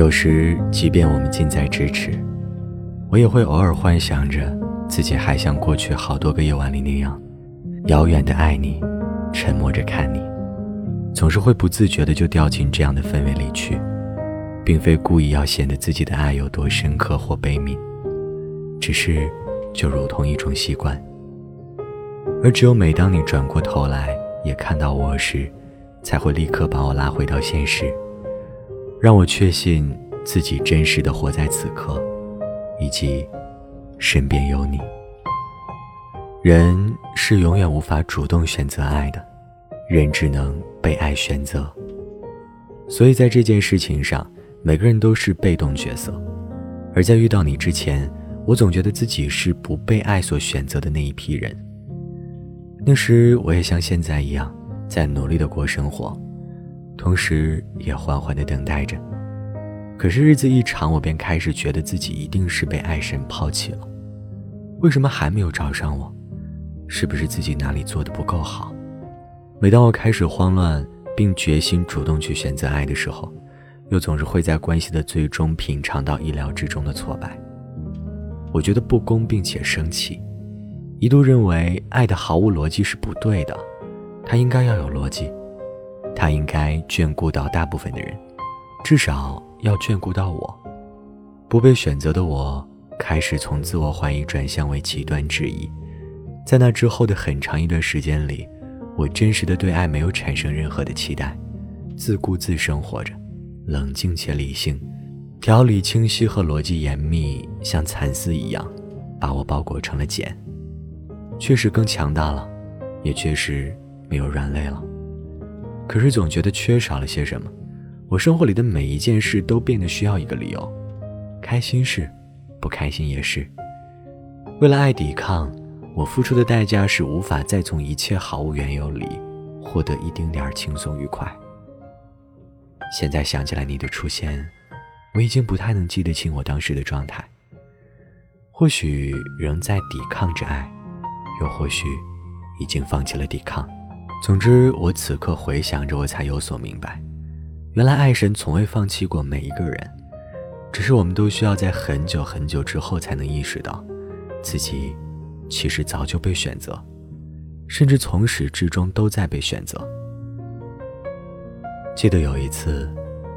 有时，即便我们近在咫尺，我也会偶尔幻想着自己还像过去好多个夜晚里那样，遥远的爱你，沉默着看你，总是会不自觉的就掉进这样的氛围里去，并非故意要显得自己的爱有多深刻或悲悯，只是就如同一种习惯。而只有每当你转过头来也看到我时，才会立刻把我拉回到现实。让我确信自己真实的活在此刻，以及身边有你。人是永远无法主动选择爱的，人只能被爱选择。所以在这件事情上，每个人都是被动角色。而在遇到你之前，我总觉得自己是不被爱所选择的那一批人。那时我也像现在一样，在努力的过生活。同时也缓缓地等待着，可是日子一长，我便开始觉得自己一定是被爱神抛弃了。为什么还没有找上我？是不是自己哪里做的不够好？每当我开始慌乱，并决心主动去选择爱的时候，又总是会在关系的最终品尝到意料之中的挫败。我觉得不公，并且生气，一度认为爱的毫无逻辑是不对的，它应该要有逻辑。他应该眷顾到大部分的人，至少要眷顾到我。不被选择的我，开始从自我怀疑转向为极端质疑。在那之后的很长一段时间里，我真实的对爱没有产生任何的期待，自顾自生活着，冷静且理性，条理清晰和逻辑严密，像蚕丝一样，把我包裹成了茧。确实更强大了，也确实没有软肋了。可是总觉得缺少了些什么，我生活里的每一件事都变得需要一个理由，开心是，不开心也是。为了爱抵抗，我付出的代价是无法再从一切毫无缘由里获得一丁点儿轻松愉快。现在想起来你的出现，我已经不太能记得清我当时的状态。或许仍在抵抗着爱，又或许已经放弃了抵抗。总之，我此刻回想着，我才有所明白，原来爱神从未放弃过每一个人，只是我们都需要在很久很久之后才能意识到，自己其实早就被选择，甚至从始至终都在被选择。记得有一次，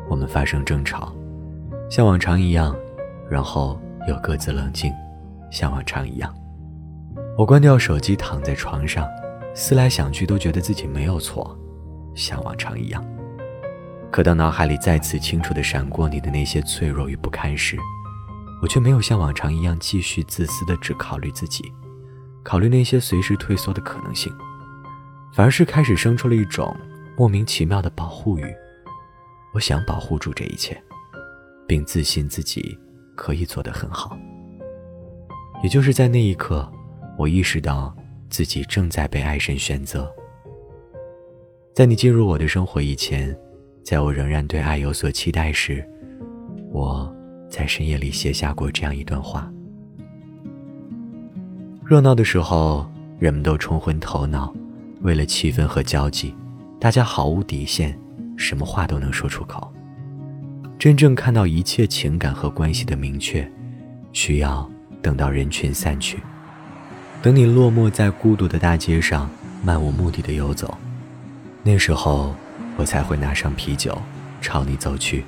我们发生争吵，像往常一样，然后又各自冷静，像往常一样，我关掉手机，躺在床上。思来想去，都觉得自己没有错，像往常一样。可当脑海里再次清楚地闪过你的那些脆弱与不堪时，我却没有像往常一样继续自私地只考虑自己，考虑那些随时退缩的可能性，反而是开始生出了一种莫名其妙的保护欲。我想保护住这一切，并自信自己可以做得很好。也就是在那一刻，我意识到。自己正在被爱神选择。在你进入我的生活以前，在我仍然对爱有所期待时，我在深夜里写下过这样一段话：热闹的时候，人们都冲昏头脑，为了气氛和交际，大家毫无底线，什么话都能说出口。真正看到一切情感和关系的明确，需要等到人群散去。等你落寞在孤独的大街上，漫无目的的游走，那时候我才会拿上啤酒，朝你走去。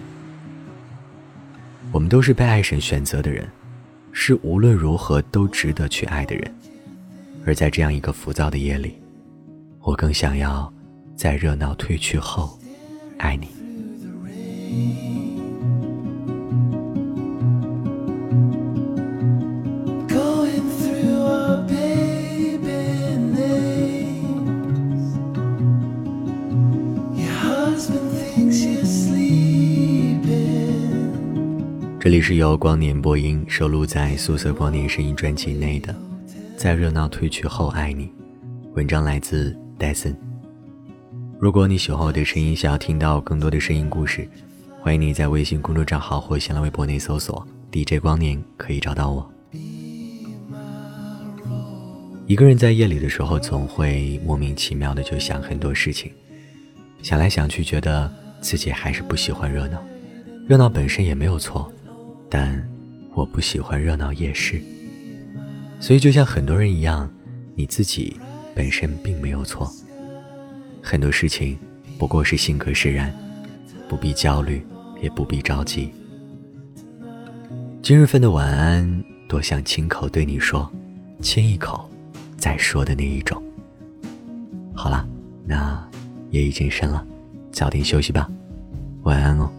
我们都是被爱神选择的人，是无论如何都值得去爱的人。而在这样一个浮躁的夜里，我更想要在热闹褪去后，爱你。这里是由光年播音收录在《素色光年声音》专辑内的，在热闹褪去后爱你。文章来自戴森。如果你喜欢我的声音，想要听到更多的声音故事，欢迎你在微信公众账号或新浪微博内搜索 “DJ 光年”，可以找到我。一个人在夜里的时候，总会莫名其妙的就想很多事情，想来想去，觉得自己还是不喜欢热闹。热闹本身也没有错，但我不喜欢热闹夜市。所以，就像很多人一样，你自己本身并没有错。很多事情不过是性格使然，不必焦虑，也不必着急。今日份的晚安，多想亲口对你说，亲一口，再说的那一种。好了，那夜已经深了，早点休息吧，晚安哦。